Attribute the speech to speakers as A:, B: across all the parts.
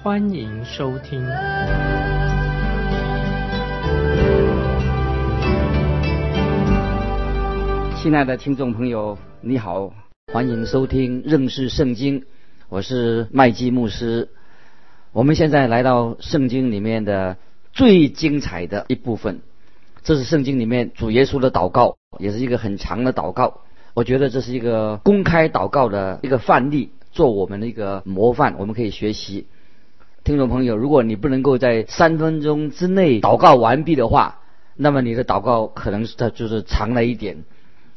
A: 欢迎收听。
B: 亲爱的听众朋友，你好。欢迎收听认识圣经，我是麦基牧师。我们现在来到圣经里面的最精彩的一部分，这是圣经里面主耶稣的祷告，也是一个很长的祷告。我觉得这是一个公开祷告的一个范例，做我们的一个模范，我们可以学习。听众朋友，如果你不能够在三分钟之内祷告完毕的话，那么你的祷告可能是它就是长了一点。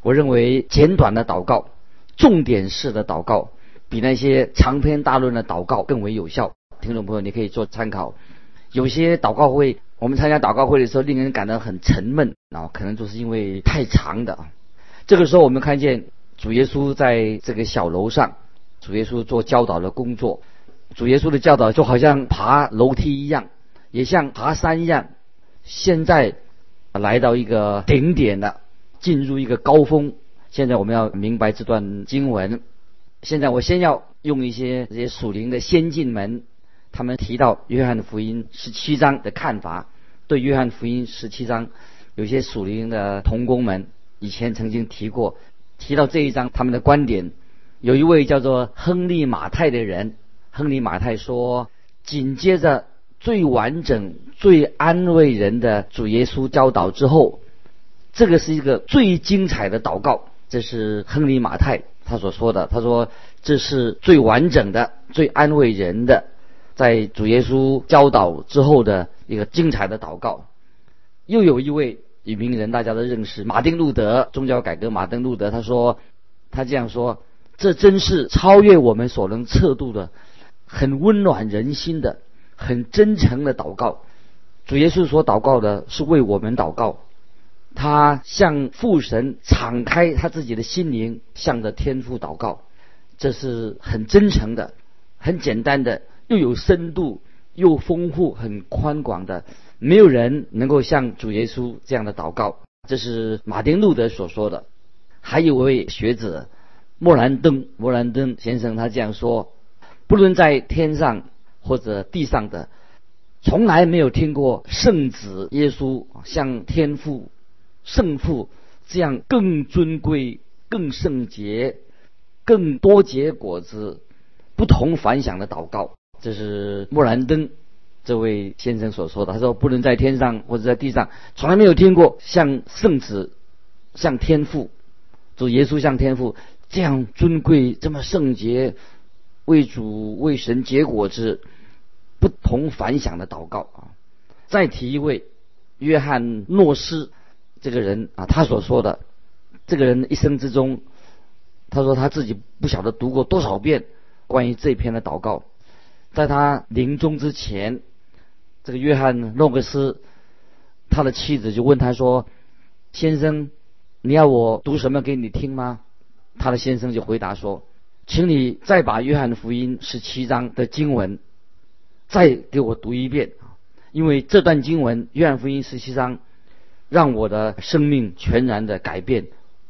B: 我认为简短的祷告。重点式的祷告比那些长篇大论的祷告更为有效。听众朋友，你可以做参考。有些祷告会，我们参加祷告会的时候，令人感到很沉闷啊，可能就是因为太长的啊。这个时候，我们看见主耶稣在这个小楼上，主耶稣做教导的工作。主耶稣的教导就好像爬楼梯一样，也像爬山一样。现在来到一个顶点了，进入一个高峰。现在我们要明白这段经文。现在我先要用一些这些属灵的先进们，他们提到约翰福音十七章的看法。对约翰福音十七章，有些属灵的童工们以前曾经提过，提到这一章他们的观点。有一位叫做亨利马太的人，亨利马太说，紧接着最完整、最安慰人的主耶稣教导之后，这个是一个最精彩的祷告。这是亨利马太他所说的。他说：“这是最完整的、最安慰人的，在主耶稣教导之后的一个精彩的祷告。”又有一位有名人，大家都认识，马丁路德，宗教改革马丁路德。他说：“他这样说，这真是超越我们所能测度的，很温暖人心的，很真诚的祷告。主耶稣所祷告的是为我们祷告。”他向父神敞开他自己的心灵，向着天父祷告，这是很真诚的、很简单的，又有深度、又丰富、很宽广的。没有人能够像主耶稣这样的祷告。这是马丁路德所说的。还有一位学者莫兰登，莫兰登先生他这样说：不论在天上或者地上的，从来没有听过圣子耶稣像天父。圣父这样更尊贵、更圣洁、更多结果子、不同凡响的祷告，这是莫兰登这位先生所说的。他说：“不能在天上或者在地上，从来没有听过像圣子、像天父，主耶稣像天父这样尊贵、这么圣洁、为主为神结果子、不同凡响的祷告啊！”再提一位约翰诺斯。这个人啊，他所说的，这个人一生之中，他说他自己不晓得读过多少遍关于这篇的祷告，在他临终之前，这个约翰诺克斯，他的妻子就问他说：“先生，你要我读什么给你听吗？”他的先生就回答说：“请你再把约翰福音十七章的经文再给我读一遍因为这段经文约翰福音十七章。”让我的生命全然的改变，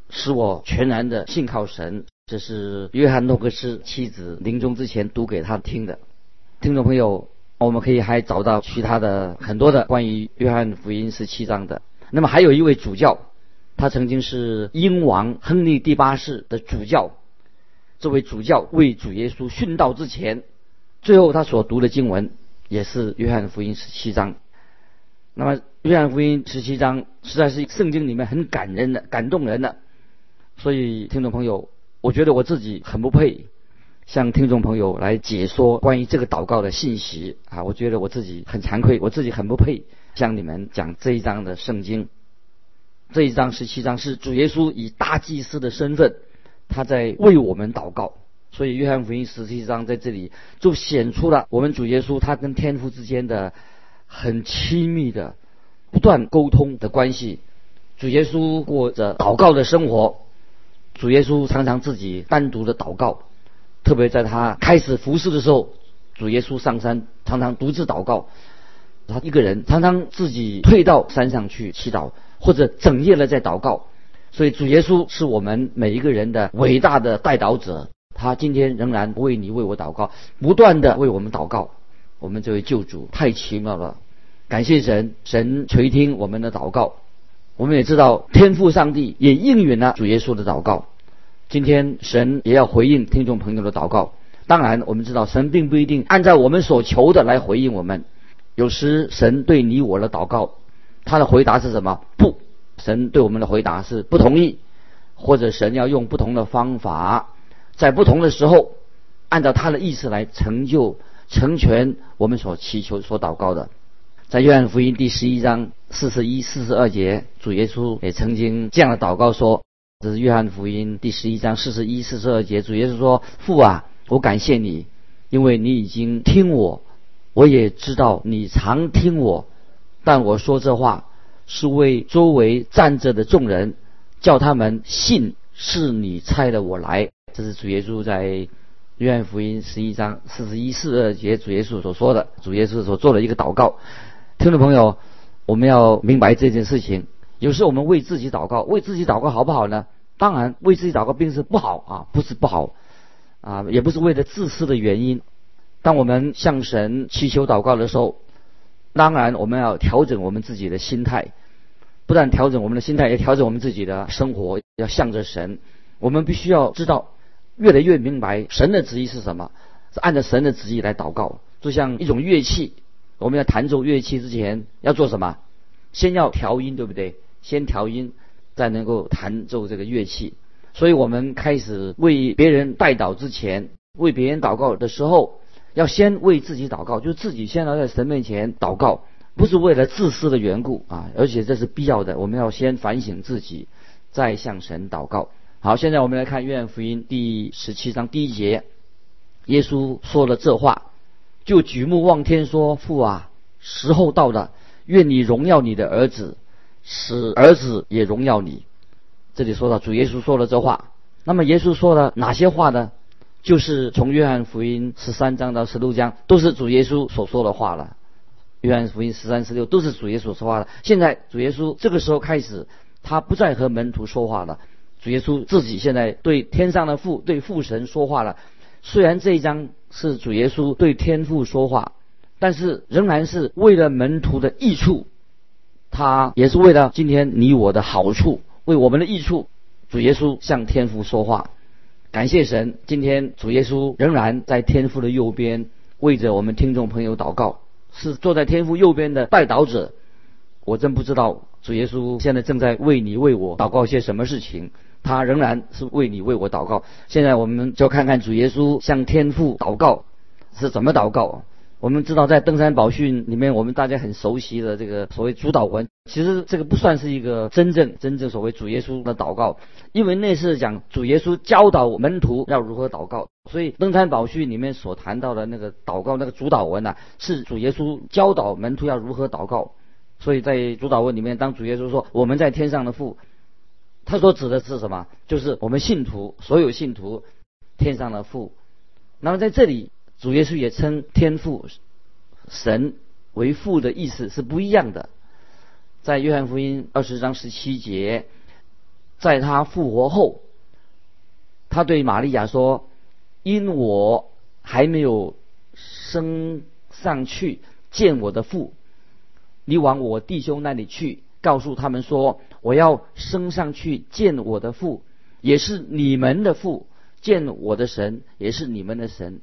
B: 使我全然的信靠神。这是约翰诺克斯妻子临终之前读给他听的。听众朋友，我们可以还找到其他的很多的关于约翰福音十七章的。那么还有一位主教，他曾经是英王亨利第八世的主教。这位主教为主耶稣殉道之前，最后他所读的经文也是约翰福音十七章。那么，约翰福音十七章实在是圣经里面很感人的、感动人的。所以，听众朋友，我觉得我自己很不配向听众朋友来解说关于这个祷告的信息啊！我觉得我自己很惭愧，我自己很不配向你们讲这一章的圣经。这一章十七章是主耶稣以大祭司的身份，他在为我们祷告。所以，约翰福音十七章在这里就显出了我们主耶稣他跟天父之间的。很亲密的、不断沟通的关系。主耶稣过着祷告的生活，主耶稣常常自己单独的祷告，特别在他开始服侍的时候，主耶稣上山常常独自祷告。他一个人常常自己退到山上去祈祷，或者整夜的在祷告。所以主耶稣是我们每一个人的伟大的代祷者。他今天仍然为你为我祷告，不断的为我们祷告。我们这位救主太奇妙了，感谢神，神垂听我们的祷告。我们也知道天父上帝也应允了主耶稣的祷告。今天神也要回应听众朋友的祷告。当然，我们知道神并不一定按照我们所求的来回应我们。有时神对你我的祷告，他的回答是什么？不，神对我们的回答是不同意，或者神要用不同的方法，在不同的时候，按照他的意思来成就、成全我们所祈求、所祷告的。在约翰福音第十一章四十一、四十二节，主耶稣也曾经这样的祷告说：“这是约翰福音第十一章四十一、四十二节，主耶稣说：‘父啊，我感谢你，因为你已经听我。’”我也知道你常听我，但我说这话是为周围站着的众人，叫他们信是你差的我来。这是主耶稣在约翰福音十一章四十一、四二节主耶稣所说的，主耶稣所做的一个祷告。听众朋友，我们要明白这件事情。有时候我们为自己祷告，为自己祷告好不好呢？当然，为自己祷告并不是不好啊，不是不好啊，也不是为了自私的原因。当我们向神祈求祷告的时候，当然我们要调整我们自己的心态，不但调整我们的心态，也调整我们自己的生活，要向着神。我们必须要知道，越来越明白神的旨意是什么，是按照神的旨意来祷告。就像一种乐器，我们要弹奏乐器之前要做什么？先要调音，对不对？先调音，再能够弹奏这个乐器。所以我们开始为别人代祷之前，为别人祷告的时候。要先为自己祷告，就是自己先要在神面前祷告，不是为了自私的缘故啊，而且这是必要的。我们要先反省自己，再向神祷告。好，现在我们来看约翰福音第十七章第一节，耶稣说了这话，就举目望天说：“父啊，时候到了，愿你荣耀你的儿子，使儿子也荣耀你。”这里说到主耶稣说了这话，那么耶稣说了哪些话呢？就是从约翰福音十三章到十六章，都是主耶稣所说的话了。约翰福音十三、十六都是主耶稣说话的。现在主耶稣这个时候开始，他不再和门徒说话了。主耶稣自己现在对天上的父、对父神说话了。虽然这一章是主耶稣对天父说话，但是仍然是为了门徒的益处，他也是为了今天你我的好处，为我们的益处，主耶稣向天父说话。感谢神，今天主耶稣仍然在天父的右边，为着我们听众朋友祷告，是坐在天父右边的代祷者。我真不知道主耶稣现在正在为你为我祷告些什么事情，他仍然是为你为我祷告。现在我们就看看主耶稣向天父祷告是怎么祷告。我们知道，在登山宝训里面，我们大家很熟悉的这个所谓主祷文，其实这个不算是一个真正真正所谓主耶稣的祷告，因为那是讲主耶稣教导门徒要如何祷告。所以登山宝训里面所谈到的那个祷告那个主祷文呢，是主耶稣教导门徒要如何祷告。所以在主祷文里面，当主耶稣说我们在天上的父，他所指的是什么？就是我们信徒所有信徒天上的父。那么在这里。主耶稣也称天父神为父的意思是不一样的。在约翰福音二十章十七节，在他复活后，他对玛利亚说：“因我还没有升上去见我的父，你往我弟兄那里去，告诉他们说，我要升上去见我的父，也是你们的父；见我的神，也是你们的神。”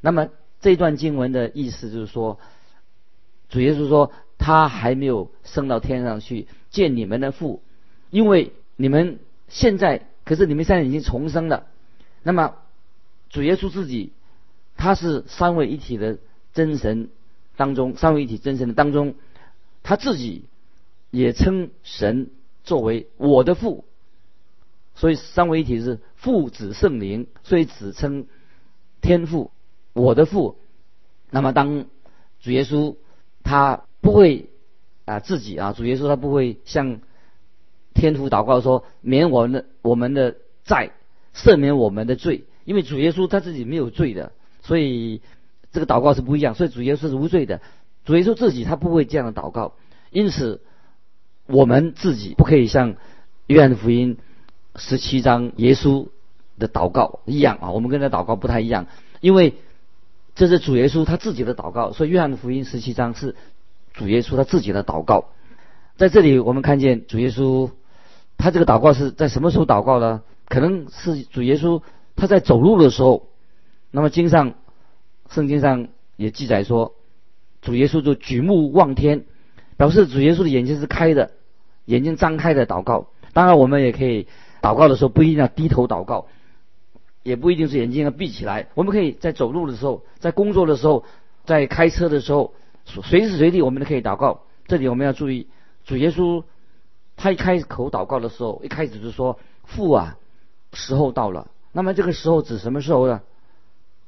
B: 那么这段经文的意思就是说，主耶稣说他还没有升到天上去见你们的父，因为你们现在可是你们现在已经重生了。那么主耶稣自己他是三位一体的真神当中，三位一体真神的当中，他自己也称神作为我的父，所以三位一体是父子圣灵，所以只称天父。我的父，那么当主耶稣他不会啊自己啊，主耶稣他不会向天父祷告说免我们的我们的债，赦免我们的罪，因为主耶稣他自己没有罪的，所以这个祷告是不一样。所以主耶稣是无罪的，主耶稣自己他不会这样的祷告，因此我们自己不可以像约翰福音十七章耶稣的祷告一样啊，我们跟他祷告不太一样，因为这是主耶稣他自己的祷告，所以约翰福音十七章是主耶稣他自己的祷告。在这里我们看见主耶稣。他这个祷告是在什么时候祷告呢？可能是主耶稣他在走路的时候。那么经上圣经上也记载说，主耶稣就举目望天，表示主耶稣的眼睛是开的，眼睛张开的祷告。当然，我们也可以祷告的时候不一定要低头祷告，也不一定是眼睛要闭起来。我们可以在走路的时候，在工作的时候，在开车的时候，随时随地我们都可以祷告。这里我们要注意，主耶稣。他一开口祷告的时候，一开始就说：“父啊，时候到了。”那么这个时候指什么时候呢？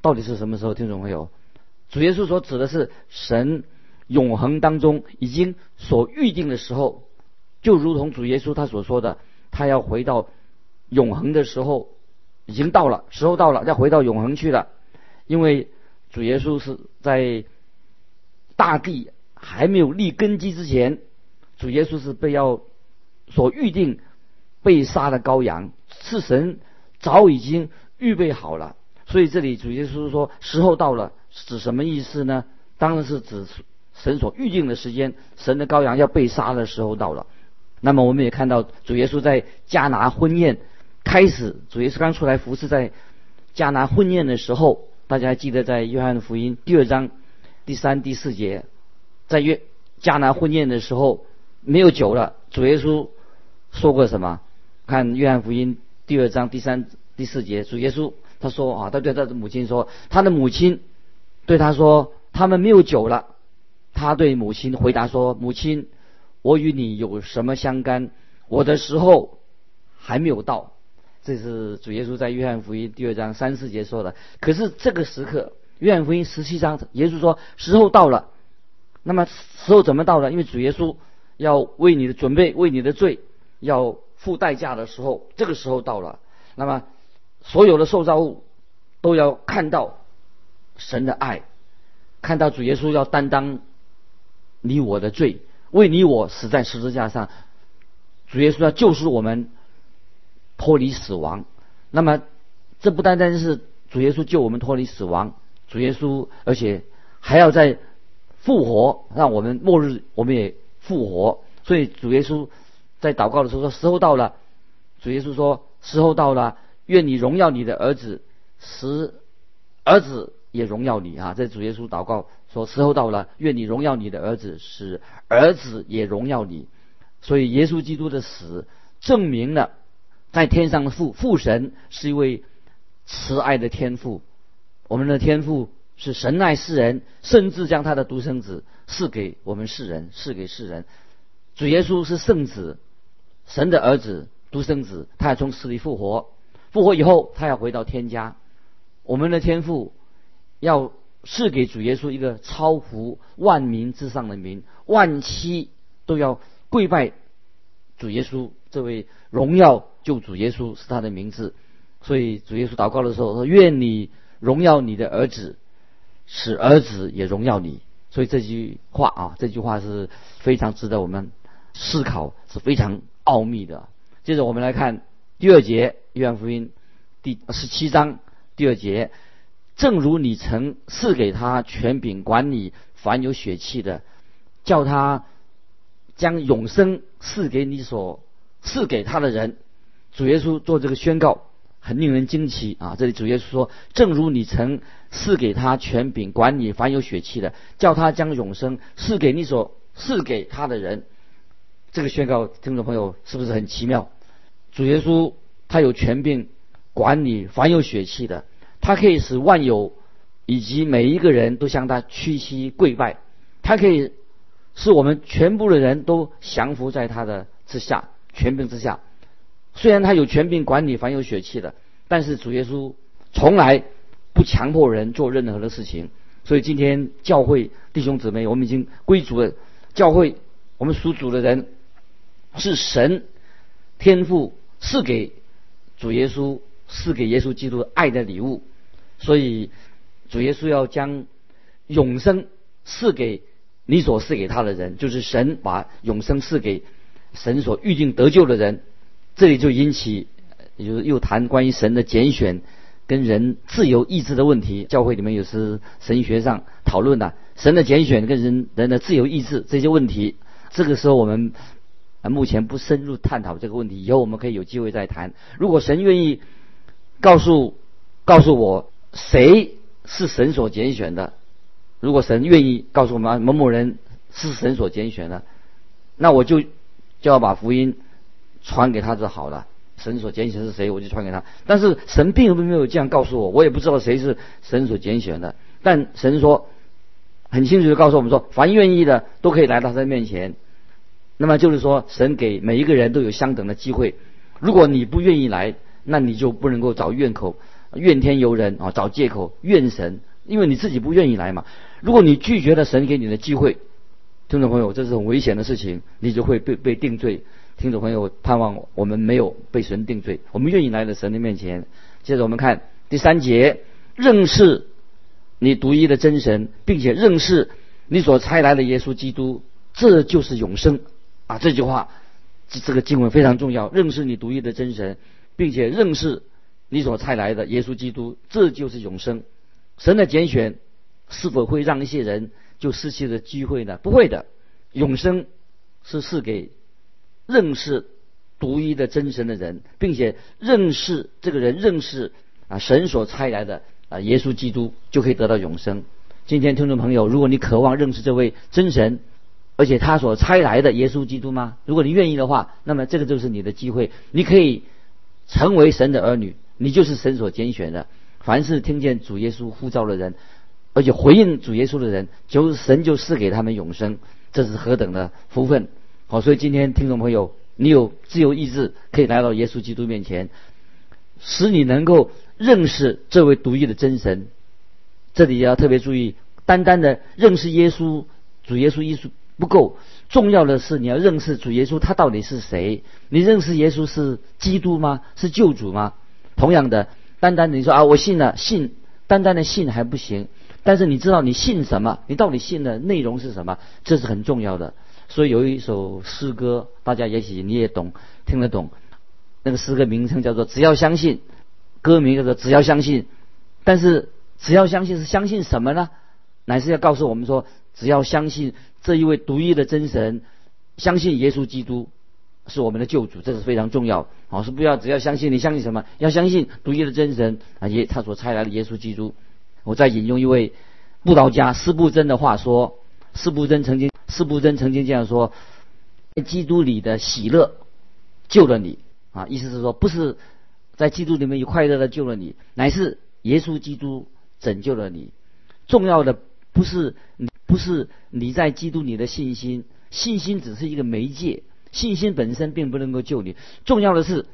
B: 到底是什么时候？听众朋友，主耶稣所指的是神永恒当中已经所预定的时候，就如同主耶稣他所说的，他要回到永恒的时候已经到了，时候到了，要回到永恒去了。因为主耶稣是在大地还没有立根基之前，主耶稣是被要。所预定被杀的羔羊是神早已经预备好了，所以这里主耶稣说时候到了，指什么意思呢？当然是指神所预定的时间，神的羔羊要被杀的时候到了。那么我们也看到主耶稣在迦拿婚宴开始，主耶稣刚出来服侍在迦拿婚宴的时候，大家还记得在约翰福音第二章第三、第四节，在约迦拿婚宴的时候没有酒了，主耶稣。说过什么？看约翰福音第二章第三、第四节，主耶稣他说啊，他对他的母亲说，他的母亲对他说，他们没有酒了。他对母亲回答说：“母亲，我与你有什么相干？我的时候还没有到。”这是主耶稣在约翰福音第二章三四节说的。可是这个时刻，约翰福音十七章，耶稣说时候到了。那么时候怎么到了？因为主耶稣要为你的准备，为你的罪。要付代价的时候，这个时候到了。那么，所有的受造物都要看到神的爱，看到主耶稣要担当你我的罪，为你我死在十字架上。主耶稣要救赎我们，脱离死亡。那么，这不单单是主耶稣救我们脱离死亡，主耶稣而且还要在复活，让我们末日我们也复活。所以主耶稣。在祷告的时候说：“时候到了。”主耶稣说：“时候到了，愿你荣耀你的儿子，使儿子也荣耀你啊！”在主耶稣祷告说：“时候到了，愿你荣耀你的儿子，使儿子也荣耀你。”所以耶稣基督的死证明了，在天上的父父神是一位慈爱的天父。我们的天父是神爱世人，甚至将他的独生子赐给我们世人，赐给世人。主耶稣是圣子。神的儿子独生子，他要从死里复活，复活以后，他要回到天家。我们的天父要赐给主耶稣一个超乎万民之上的名，万期都要跪拜主耶稣这位荣耀救主耶稣是他的名字。所以主耶稣祷告的时候说：“愿你荣耀你的儿子，使儿子也荣耀你。”所以这句话啊，这句话是非常值得我们思考，是非常。奥秘的。接着我们来看第二节，约翰福音第十七章第二节。正如你曾赐给他权柄管理凡有血气的，叫他将永生赐给你所赐给他的人。主耶稣做这个宣告，很令人惊奇啊！这里主耶稣说：“正如你曾赐给他权柄管理凡有血气的，叫他将永生赐给你所赐给他的人。”这个宣告，听众朋友是不是很奇妙？主耶稣他有权柄管理凡有血气的，他可以使万有以及每一个人都向他屈膝跪拜，他可以使我们全部的人都降服在他的之下权柄之下。虽然他有权柄管理凡有血气的，但是主耶稣从来不强迫人做任何的事情。所以今天教会弟兄姊妹，我们已经归主了。教会，我们属主的人，是神天赋赐给主耶稣，赐给耶稣基督爱的礼物。所以主耶稣要将永生赐给你所赐给他的人，就是神把永生赐给神所预定得救的人。这里就引起，也就是又谈关于神的拣选跟人自由意志的问题。教会里面有时神学上讨论的神的拣选跟人人的自由意志这些问题。这个时候我们啊目前不深入探讨这个问题，以后我们可以有机会再谈。如果神愿意告诉告诉我谁是神所拣选的，如果神愿意告诉我们某某人是神所拣选的，那我就就要把福音。传给他就好了。神所拣选是谁，我就传给他。但是神并没有这样告诉我，我也不知道谁是神所拣选的。但神说，很清楚的告诉我们说，凡愿意的都可以来到他的面前。那么就是说，神给每一个人都有相等的机会。如果你不愿意来，那你就不能够找怨口、怨天尤人啊，找借口怨神，因为你自己不愿意来嘛。如果你拒绝了神给你的机会，听众朋友，这是很危险的事情，你就会被被定罪。听众朋友，盼望我们没有被神定罪，我们愿意来到神的面前。接着我们看第三节，认识你独一的真神，并且认识你所差来的耶稣基督，这就是永生啊！这句话，这这个经文非常重要。认识你独一的真神，并且认识你所差来的耶稣基督，这就是永生。神的拣选是否会让一些人就失去了机会呢？不会的，永生是赐给。认识独一的真神的人，并且认识这个人，认识啊神所差来的啊耶稣基督，就可以得到永生。今天听众朋友，如果你渴望认识这位真神，而且他所差来的耶稣基督吗？如果你愿意的话，那么这个就是你的机会，你可以成为神的儿女，你就是神所拣选的。凡是听见主耶稣呼召的人，而且回应主耶稣的人，就神就赐给他们永生，这是何等的福分！好，所以今天听众朋友，你有自由意志，可以来到耶稣基督面前，使你能够认识这位独一的真神。这里要特别注意，单单的认识耶稣、主耶稣、耶稣不够，重要的是你要认识主耶稣，他到底是谁？你认识耶稣是基督吗？是救主吗？同样的，单单的你说啊，我信了，信，单单的信还不行，但是你知道你信什么？你到底信的内容是什么？这是很重要的。所以有一首诗歌，大家也许你也懂，听得懂。那个诗歌名称叫做《只要相信》，歌名叫做《只要相信》。但是只要相信是相信什么呢？乃是要告诉我们说，只要相信这一位独一的真神，相信耶稣基督是我们的救主，这是非常重要。好，是不要只要相信，你相信什么？要相信独一的真神啊，耶他所差来的耶稣基督。我再引用一位布道家斯布真的话说：斯布真曾经。斯布真曾经这样说：“在基督里的喜乐救了你啊！意思是说，不是在基督里面有快乐的救了你，乃是耶稣基督拯救了你。重要的不是你不是你在基督里的信心，信心只是一个媒介，信心本身并不能够救你。重要的是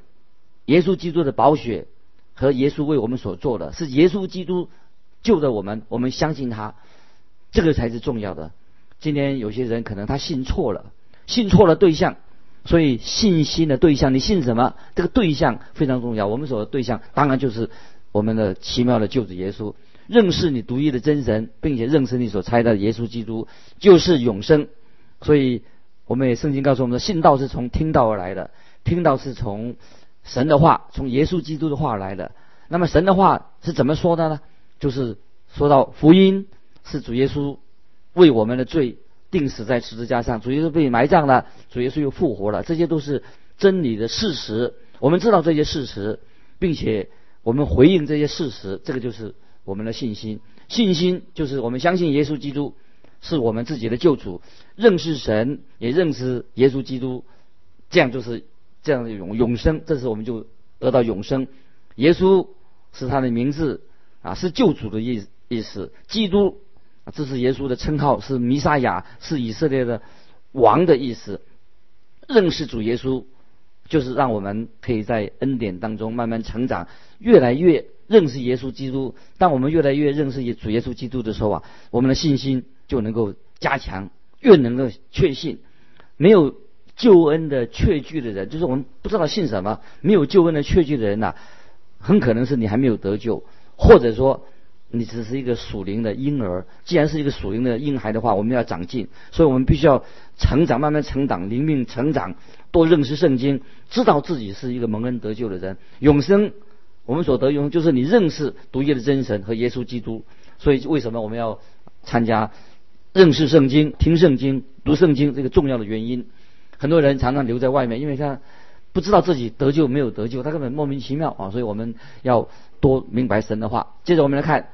B: 耶稣基督的宝血和耶稣为我们所做的，是耶稣基督救了我们，我们相信他，这个才是重要的。”今天有些人可能他信错了，信错了对象，所以信心的对象，你信什么？这个对象非常重要。我们所的对象当然就是我们的奇妙的救主耶稣。认识你独一的真神，并且认识你所猜的耶稣基督，就是永生。所以我们也圣经告诉我们，信道是从听道而来的，听道是从神的话，从耶稣基督的话来的。那么神的话是怎么说的呢？就是说到福音是主耶稣。为我们的罪定死在十字架上，主耶稣被埋葬了，主耶稣又复活了，这些都是真理的事实。我们知道这些事实，并且我们回应这些事实，这个就是我们的信心。信心就是我们相信耶稣基督是我们自己的救主，认识神也认识耶稣基督，这样就是这样的永永生。这时我们就得到永生。耶稣是他的名字啊，是救主的意意思。基督。这是耶稣的称号，是弥撒亚，是以色列的王的意思。认识主耶稣，就是让我们可以在恩典当中慢慢成长，越来越认识耶稣基督。当我们越来越认识主耶稣基督的时候啊，我们的信心就能够加强，越能够确信。没有救恩的确据的人，就是我们不知道信什么，没有救恩的确据的人呐，很可能是你还没有得救，或者说你只是一个属灵的婴儿。既然是一个属灵的婴孩的话，我们要长进，所以我们必须要成长，慢慢成长，灵命成长，多认识圣经，知道自己是一个蒙恩得救的人。永生，我们所得永就是你认识独一的真神和耶稣基督。所以为什么我们要参加认识圣经、听圣经、读圣经这个重要的原因？很多人常常留在外面，因为他不知道自己得救没有得救，他根本莫名其妙啊！所以我们要多明白神的话。接着我们来看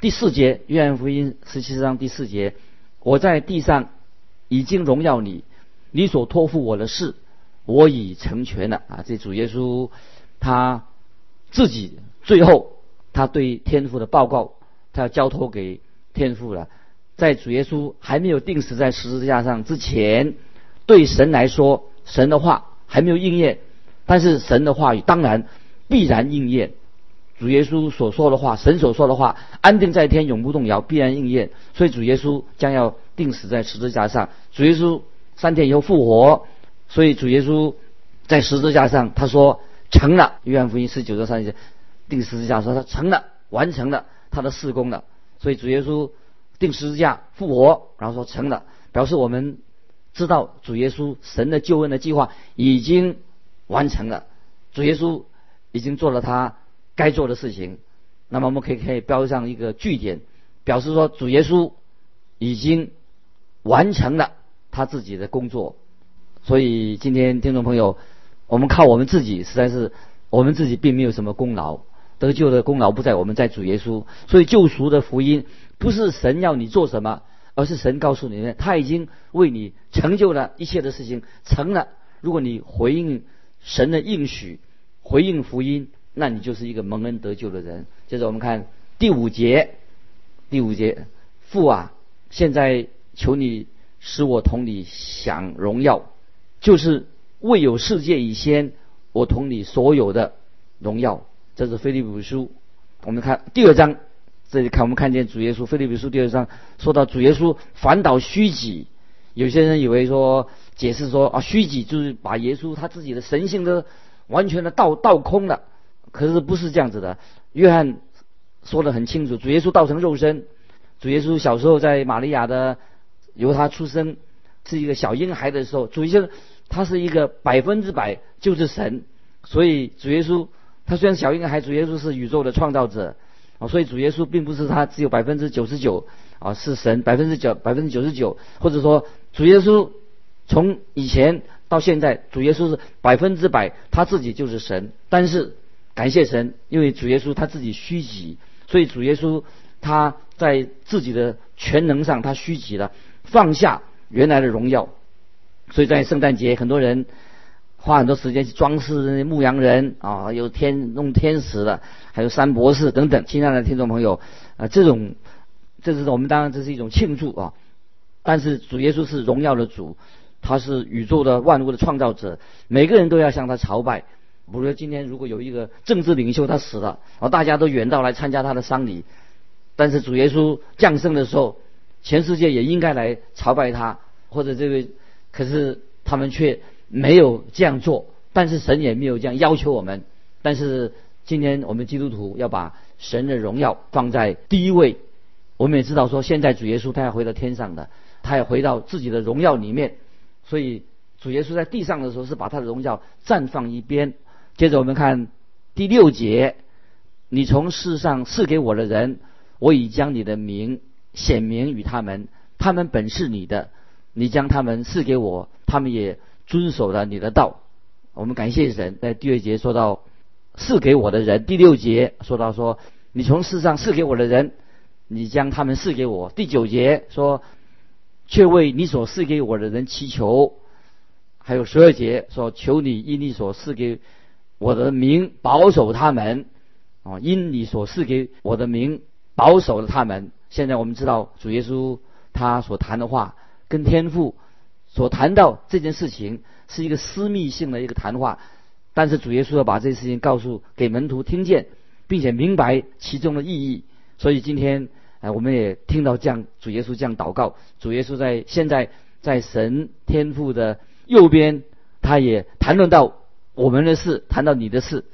B: 第四节，约翰福音十七章第四节：我在地上已经荣耀你，你所托付我的事，我已成全了啊！这主耶稣他自己最后他对天父的报告。他要交托给天父了，在主耶稣还没有定死在十字架上之前，对神来说，神的话还没有应验，但是神的话语当然必然应验。主耶稣所说的话，神所说的话，安定在天，永不动摇，必然应验。所以主耶稣将要定死在十字架上，主耶稣三天以后复活，所以主耶稣在十字架上他说成了。约翰福音十九章三节，定十字架说他成了，完成了。他的事工了，所以主耶稣定十字架复活，然后说成了，表示我们知道主耶稣神的救恩的计划已经完成了，主耶稣已经做了他该做的事情，那么我们可以可以标上一个句点，表示说主耶稣已经完成了他自己的工作，所以今天听众朋友，我们靠我们自己实在是我们自己并没有什么功劳。得救的功劳不在我们，在主耶稣。所以救赎的福音不是神要你做什么，而是神告诉你，他已经为你成就了一切的事情，成了。如果你回应神的应许，回应福音，那你就是一个蒙恩得救的人。接着我们看第五节，第五节，父啊，现在求你使我同你享荣耀，就是未有世界以先，我同你所有的荣耀。这是菲利比书，我们看第二章，这里看我们看见主耶稣。菲利比书第二章说到主耶稣反倒虚己，有些人以为说解释说啊虚己就是把耶稣他自己的神性都完全的倒倒空了，可是不是这样子的。约翰说的很清楚，主耶稣道成肉身，主耶稣小时候在玛利亚的由他出生是一个小婴孩的时候，主耶稣他是一个百分之百就是神，所以主耶稣。他虽然小婴孩，主耶稣是宇宙的创造者啊，所以主耶稣并不是他只有百分之九十九啊是神百分之九百分之九十九，或者说主耶稣从以前到现在，主耶稣是百分之百他自己就是神。但是感谢神，因为主耶稣他自己虚己，所以主耶稣他在自己的全能上他虚己了，放下原来的荣耀。所以在圣诞节，很多人。花很多时间去装饰那些牧羊人啊，有天弄天使的，还有三博士等等。亲爱的听众朋友，啊，这种，这是我们当然这是一种庆祝啊。但是主耶稣是荣耀的主，他是宇宙的万物的创造者，每个人都要向他朝拜。比如说今天如果有一个政治领袖他死了，啊，大家都远道来参加他的丧礼。但是主耶稣降生的时候，全世界也应该来朝拜他，或者这位，可是他们却。没有这样做，但是神也没有这样要求我们。但是今天我们基督徒要把神的荣耀放在第一位。我们也知道说，现在主耶稣他要回到天上的，他要回到自己的荣耀里面。所以主耶稣在地上的时候是把他的荣耀暂放一边。接着我们看第六节：你从世上赐给我的人，我已将你的名显明与他们，他们本是你的，你将他们赐给我，他们也。遵守了你的道，我们感谢神。在第二节说到赐给我的人，第六节说到说你从世上赐给我的人，你将他们赐给我。第九节说却为你所赐给我的人祈求，还有十二节说求你因你所赐给我的名保守他们啊，因你所赐给我的名保守了他们。现在我们知道主耶稣他所谈的话跟天父。所谈到这件事情是一个私密性的一个谈话，但是主耶稣要把这件事情告诉给门徒听见，并且明白其中的意义。所以今天哎，我们也听到这样主耶稣这样祷告，主耶稣在现在在神天父的右边，他也谈论到我们的事，谈到你的事，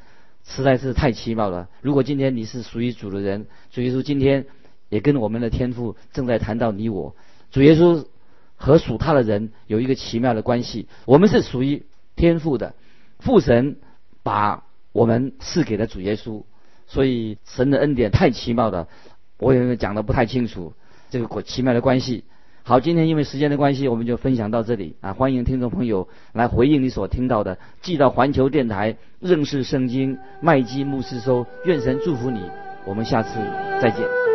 B: 实在是太奇妙了。如果今天你是属于主的人，主耶稣今天也跟我们的天父正在谈到你我，主耶稣和属他的人有一个奇妙的关系，我们是属于天父的，父神把我们赐给了主耶稣。所以神的恩典太奇妙了，我也讲的不太清楚这个奇妙的关系。好，今天因为时间的关系，我们就分享到这里啊！欢迎听众朋友来回应你所听到的，寄到环球电台认识圣经麦基牧师收。愿神祝福你，我们下次再见。